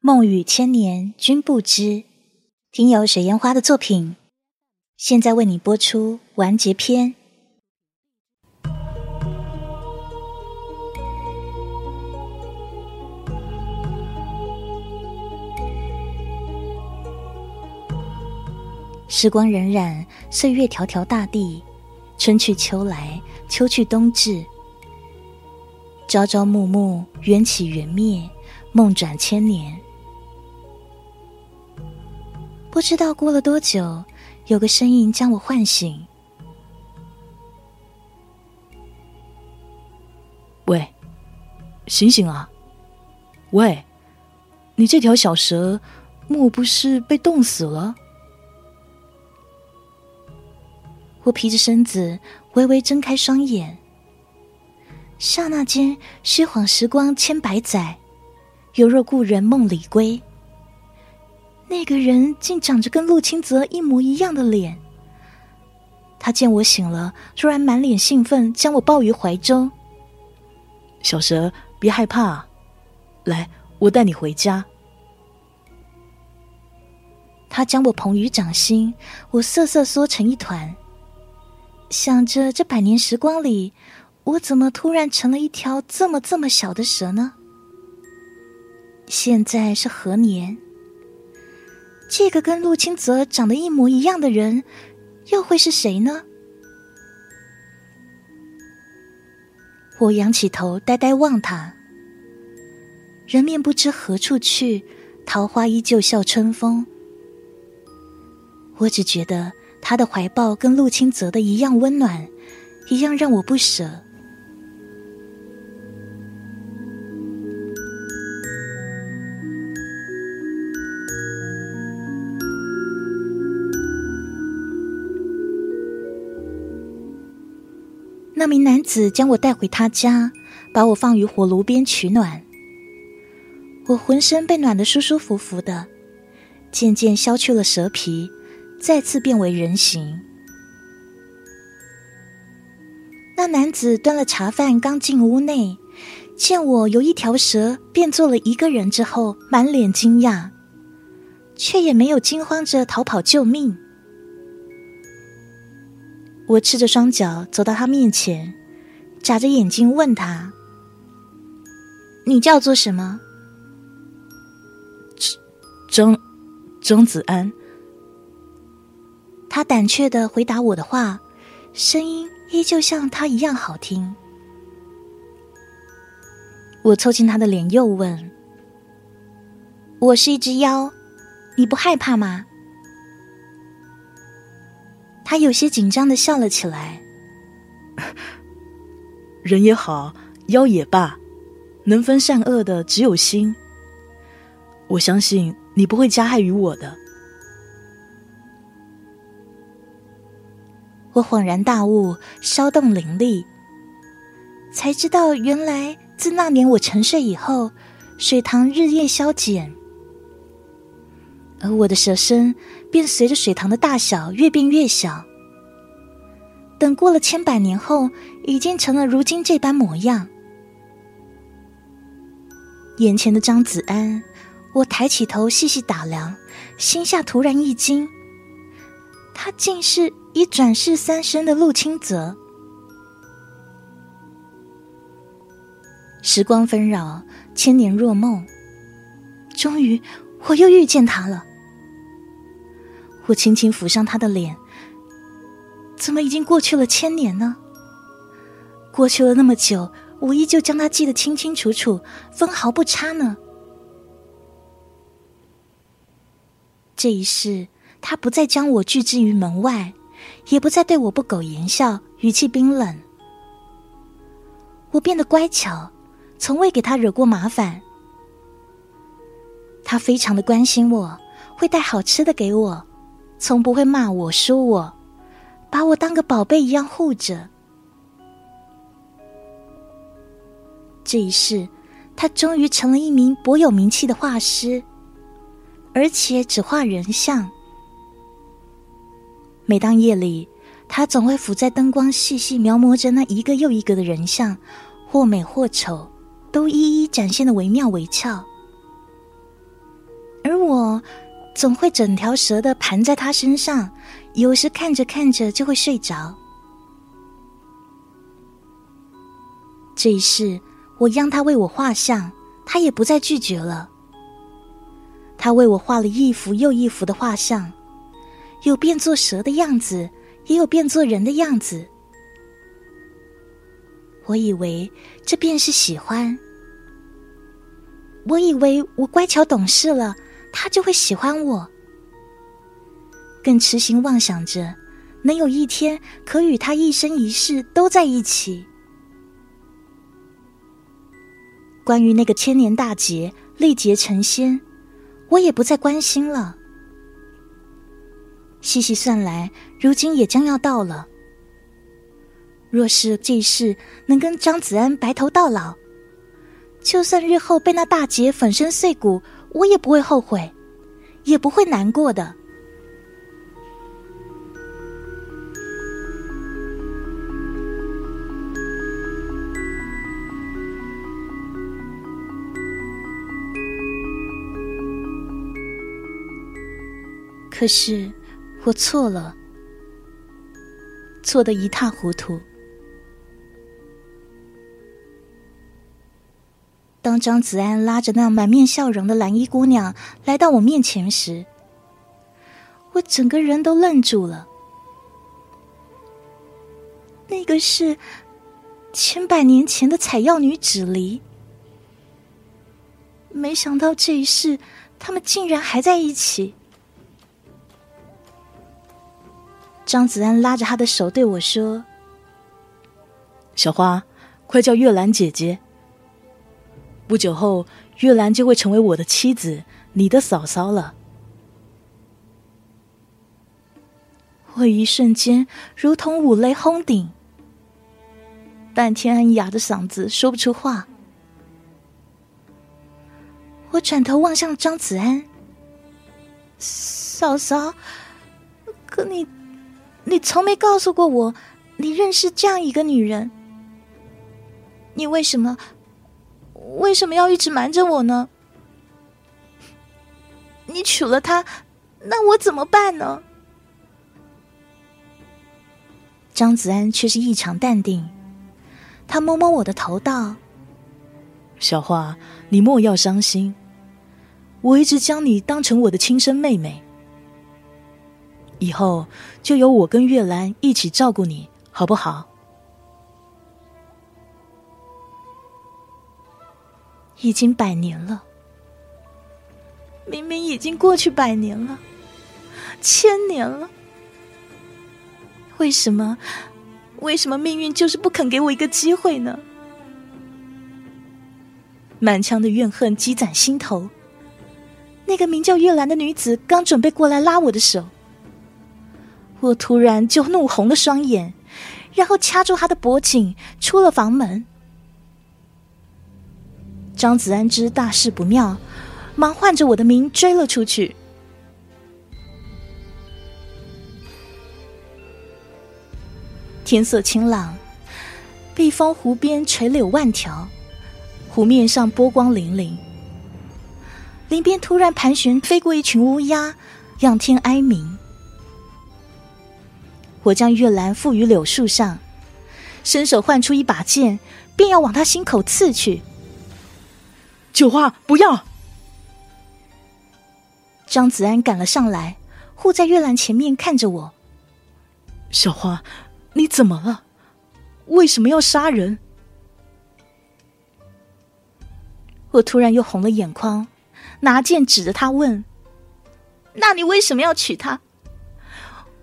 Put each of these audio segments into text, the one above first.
梦语千年君不知，听友水烟花的作品，现在为你播出完结篇。时光荏苒，岁月迢迢，大地春去秋来，秋去冬至，朝朝暮暮，缘起缘灭，梦转千年。不知道过了多久，有个声音将我唤醒。喂，醒醒啊！喂，你这条小蛇，莫不是被冻死了？我披着身子，微微睁开双眼。刹那间，虚晃时光千百载，犹若故人梦里归。那个人竟长着跟陆清泽一模一样的脸。他见我醒了，突然满脸兴奋，将我抱于怀中。小蛇，别害怕，来，我带你回家。他将我捧于掌心，我瑟瑟缩成一团。想着这百年时光里，我怎么突然成了一条这么这么小的蛇呢？现在是何年？这个跟陆清泽长得一模一样的人，又会是谁呢？我仰起头，呆呆望他。人面不知何处去，桃花依旧笑春风。我只觉得。他的怀抱跟陆清泽的一样温暖，一样让我不舍。那名男子将我带回他家，把我放于火炉边取暖。我浑身被暖得舒舒服服的，渐渐消去了蛇皮。再次变为人形。那男子端了茶饭，刚进屋内，见我由一条蛇变做了一个人之后，满脸惊讶，却也没有惊慌着逃跑救命。我赤着双脚走到他面前，眨着眼睛问他：“你叫做什么？”钟，钟子安。他胆怯的回答我的话，声音依旧像他一样好听。我凑近他的脸，又问：“我是一只妖，你不害怕吗？”他有些紧张的笑了起来。人也好，妖也罢，能分善恶的只有心。我相信你不会加害于我的。我恍然大悟，稍动灵力，才知道原来自那年我沉睡以后，水塘日夜消减，而我的蛇身便随着水塘的大小越变越小。等过了千百年后，已经成了如今这般模样。眼前的张子安，我抬起头细细打量，心下突然一惊，他竟是。已转世三生的陆清泽，时光纷扰，千年若梦，终于我又遇见他了。我轻轻抚上他的脸，怎么已经过去了千年呢？过去了那么久，我依旧将他记得清清楚楚，分毫不差呢。这一世，他不再将我拒之于门外。也不再对我不苟言笑，语气冰冷。我变得乖巧，从未给他惹过麻烦。他非常的关心我，会带好吃的给我，从不会骂我、说我，把我当个宝贝一样护着。这一世，他终于成了一名博有名气的画师，而且只画人像。每当夜里，他总会伏在灯光，细细描摹着那一个又一个的人像，或美或丑，都一一展现的惟妙惟肖。总会整条蛇的盘在他身上，有时看着看着就会睡着。这一世，我让他为我画像，他也不再拒绝了。他为我画了一幅又一幅的画像，有变作蛇的样子，也有变作人的样子。我以为这便是喜欢。我以为我乖巧懂事了，他就会喜欢我。更痴心妄想着，能有一天可与他一生一世都在一起。关于那个千年大劫，历劫成仙，我也不再关心了。细细算来，如今也将要到了。若是这一世能跟张子安白头到老，就算日后被那大劫粉身碎骨，我也不会后悔，也不会难过的。可是，我错了，错得一塌糊涂。当张子安拉着那满面笑容的蓝衣姑娘来到我面前时，我整个人都愣住了。那个是千百年前的采药女芷离，没想到这一世他们竟然还在一起。张子安拉着他的手对我说：“小花，快叫月兰姐姐。不久后，月兰就会成为我的妻子，你的嫂嫂了。”我一瞬间如同五雷轰顶，半天哑的嗓子说不出话。我转头望向张子安，嫂嫂，可你……你从没告诉过我，你认识这样一个女人。你为什么为什么要一直瞒着我呢？你娶了她，那我怎么办呢？张子安却是异常淡定，他摸摸我的头道：“小花，你莫要伤心，我一直将你当成我的亲生妹妹。”以后就由我跟月兰一起照顾你，好不好？已经百年了，明明已经过去百年了，千年了，为什么？为什么命运就是不肯给我一个机会呢？满腔的怨恨积攒心头，那个名叫月兰的女子刚准备过来拉我的手。我突然就怒红了双眼，然后掐住她的脖颈，出了房门。张子安知大事不妙，忙唤着我的名追了出去。天色晴朗，碧峰湖边垂柳万条，湖面上波光粼粼。林边突然盘旋飞过一群乌鸦，仰天哀鸣。我将月兰附于柳树上，伸手唤出一把剑，便要往他心口刺去。九花，不要！张子安赶了上来，护在月兰前面，看着我。小花，你怎么了？为什么要杀人？我突然又红了眼眶，拿剑指着他问：“那你为什么要娶她？”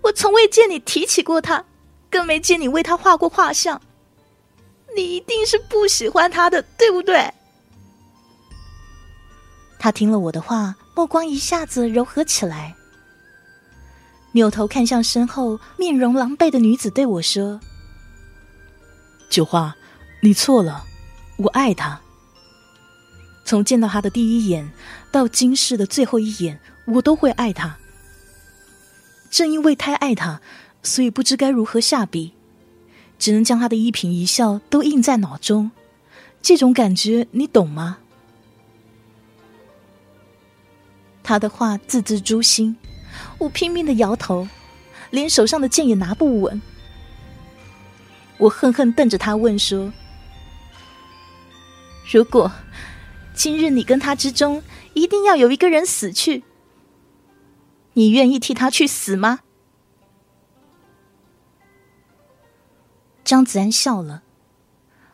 我从未见你提起过她，更没见你为她画过画像。你一定是不喜欢她的，对不对？他听了我的话，目光一下子柔和起来，扭头看向身后面容狼狈的女子，对我说：“九花，你错了，我爱他。从见到他的第一眼到今世的最后一眼，我都会爱他。”正因为太爱他，所以不知该如何下笔，只能将他的一颦一笑都印在脑中。这种感觉，你懂吗？他的话字字诛心，我拼命的摇头，连手上的剑也拿不稳。我恨恨瞪着他问说：“如果今日你跟他之中一定要有一个人死去，你愿意替他去死吗？”张子安笑了，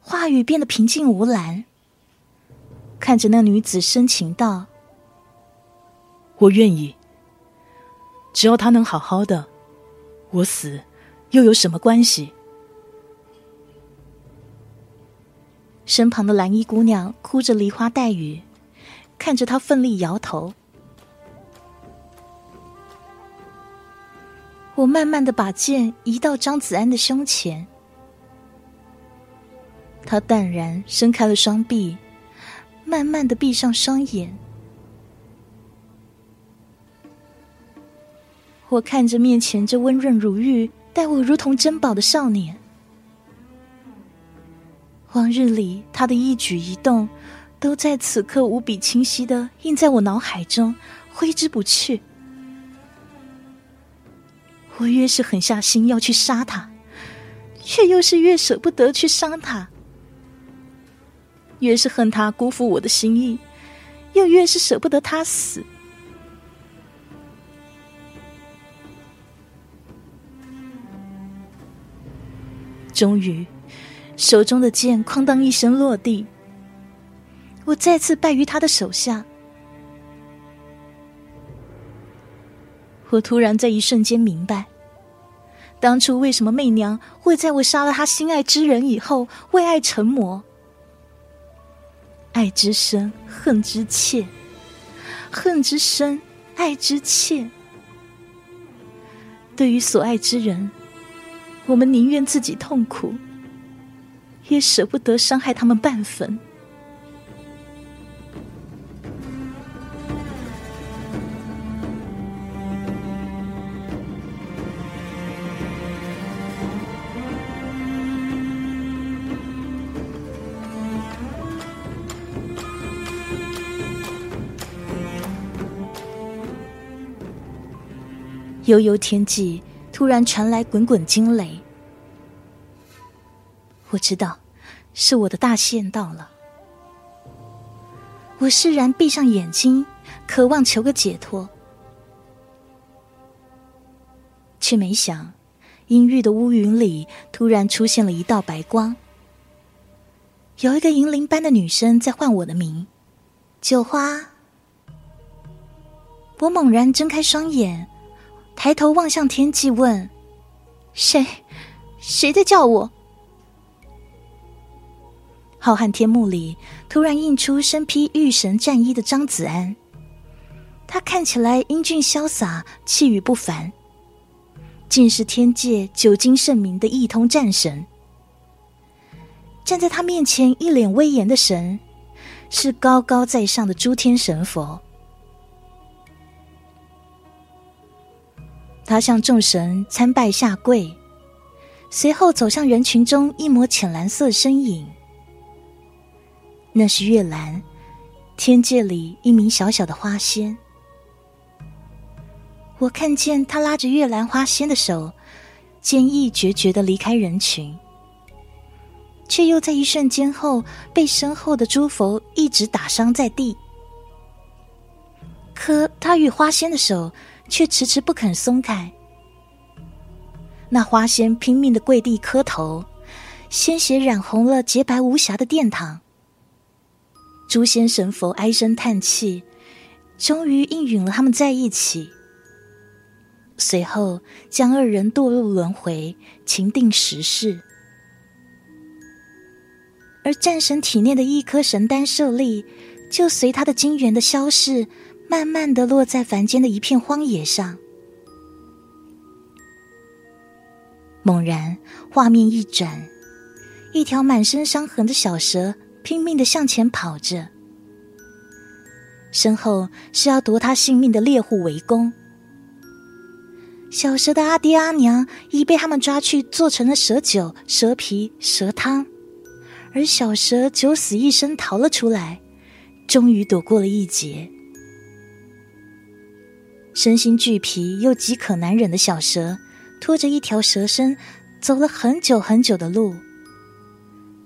话语变得平静无澜，看着那女子深情道：“我愿意，只要他能好好的，我死又有什么关系？”身旁的蓝衣姑娘哭着梨花带雨，看着他奋力摇头。我慢慢的把剑移到张子安的胸前。他淡然伸开了双臂，慢慢的闭上双眼。我看着面前这温润如玉、待我如同珍宝的少年，往日里他的一举一动，都在此刻无比清晰的印在我脑海中，挥之不去。我越是狠下心要去杀他，却又是越舍不得去伤他。越是恨他辜负我的心意，又越是舍不得他死。终于，手中的剑哐当一声落地，我再次败于他的手下。我突然在一瞬间明白，当初为什么媚娘会在我杀了她心爱之人以后为爱成魔。爱之深，恨之切；恨之深，爱之切。对于所爱之人，我们宁愿自己痛苦，也舍不得伤害他们半分。悠悠天际，突然传来滚滚惊雷。我知道，是我的大限到了。我释然闭上眼睛，渴望求个解脱，却没想，阴郁的乌云里突然出现了一道白光。有一个银铃般的女声在唤我的名：“九花。”我猛然睁开双眼。抬头望向天际，问：“谁？谁在叫我？”浩瀚天幕里，突然映出身披玉神战衣的张子安。他看起来英俊潇洒，气宇不凡，竟是天界久经盛名的一通战神。站在他面前，一脸威严的神，是高高在上的诸天神佛。他向众神参拜下跪，随后走向人群中一抹浅蓝色身影。那是月兰，天界里一名小小的花仙。我看见他拉着月兰花仙的手，坚毅决绝的离开人群，却又在一瞬间后被身后的诸佛一直打伤在地。可他与花仙的手。却迟迟不肯松开。那花仙拼命的跪地磕头，鲜血染红了洁白无瑕的殿堂。诸仙神佛唉声叹气，终于应允了他们在一起。随后将二人堕入轮回，情定时世。而战神体内的一颗神丹舍利，就随他的精元的消逝。慢慢的落在凡间的一片荒野上。猛然，画面一转，一条满身伤痕的小蛇拼命的向前跑着，身后是要夺他性命的猎户围攻。小蛇的阿爹阿娘已被他们抓去做成了蛇酒、蛇皮、蛇汤，而小蛇九死一生逃了出来，终于躲过了一劫。身心俱疲又饥渴难忍的小蛇，拖着一条蛇身，走了很久很久的路，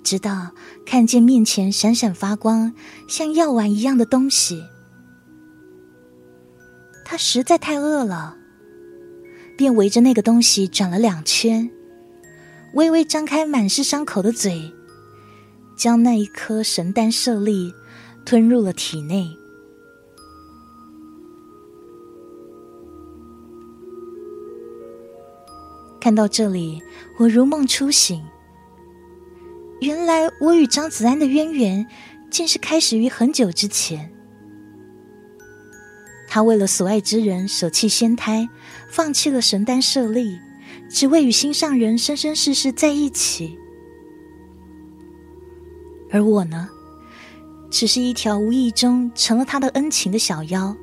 直到看见面前闪闪发光、像药丸一样的东西。他实在太饿了，便围着那个东西转了两圈，微微张开满是伤口的嘴，将那一颗神丹舍利吞入了体内。看到这里，我如梦初醒。原来我与张子安的渊源，竟是开始于很久之前。他为了所爱之人舍弃仙胎，放弃了神丹舍利，只为与心上人生生世世在一起。而我呢，只是一条无意中成了他的恩情的小妖，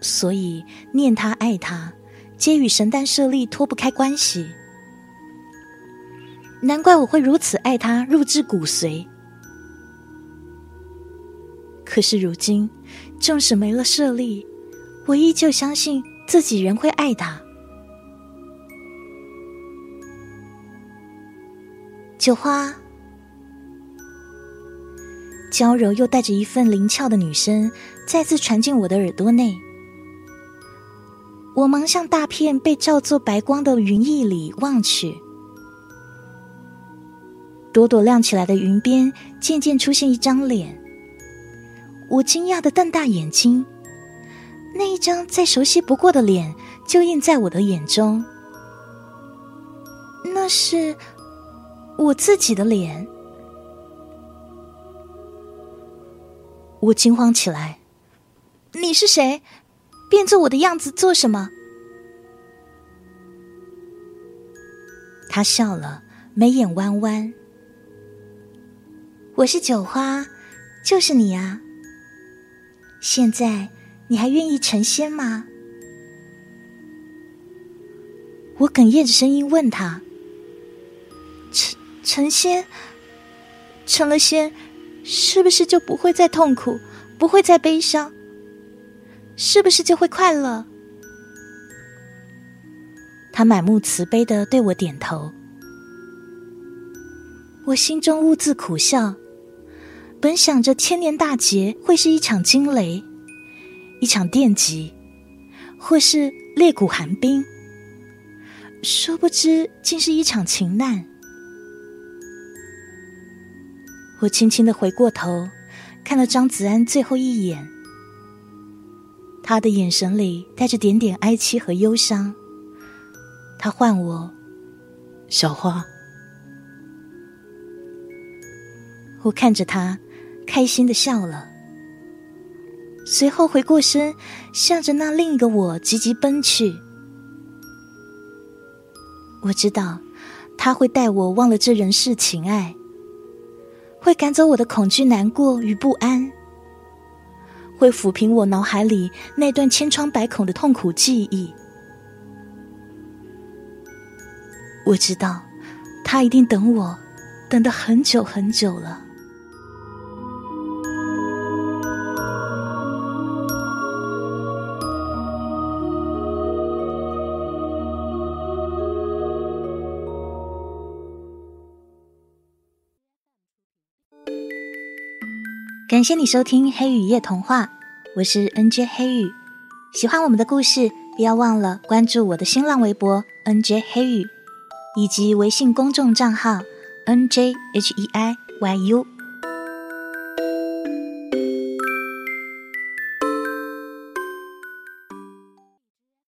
所以念他爱他，皆与神丹舍利脱不开关系。难怪我会如此爱他，入至骨髓。可是如今。纵使没了舍利，我依旧相信自己仍会爱他。九花，娇柔又带着一份灵俏的女声，再次传进我的耳朵内。我忙向大片被照作白光的云翳里望去，朵朵亮起来的云边，渐渐出现一张脸。我惊讶的瞪大眼睛，那一张再熟悉不过的脸就映在我的眼中。那是我自己的脸。我惊慌起来：“你是谁？变作我的样子做什么？”他笑了，眉眼弯弯：“我是九花，就是你啊。”现在你还愿意成仙吗？我哽咽着声音问他：“成成仙，成了仙，是不是就不会再痛苦，不会再悲伤？是不是就会快乐？”他满目慈悲的对我点头。我心中兀自苦笑。本想着千年大劫会是一场惊雷，一场电击，或是裂骨寒冰，殊不知竟是一场情难。我轻轻的回过头，看了张子安最后一眼，他的眼神里带着点点哀戚和忧伤。他唤我，小花。我看着他。开心的笑了，随后回过身，向着那另一个我急急奔去。我知道，他会带我忘了这人世情爱，会赶走我的恐惧、难过与不安，会抚平我脑海里那段千疮百孔的痛苦记忆。我知道，他一定等我，等的很久很久了。感谢你收听《黑雨夜童话》，我是 NJ 黑雨。喜欢我们的故事，不要忘了关注我的新浪微博 NJ 黑雨，以及微信公众账号 NJHEIYU。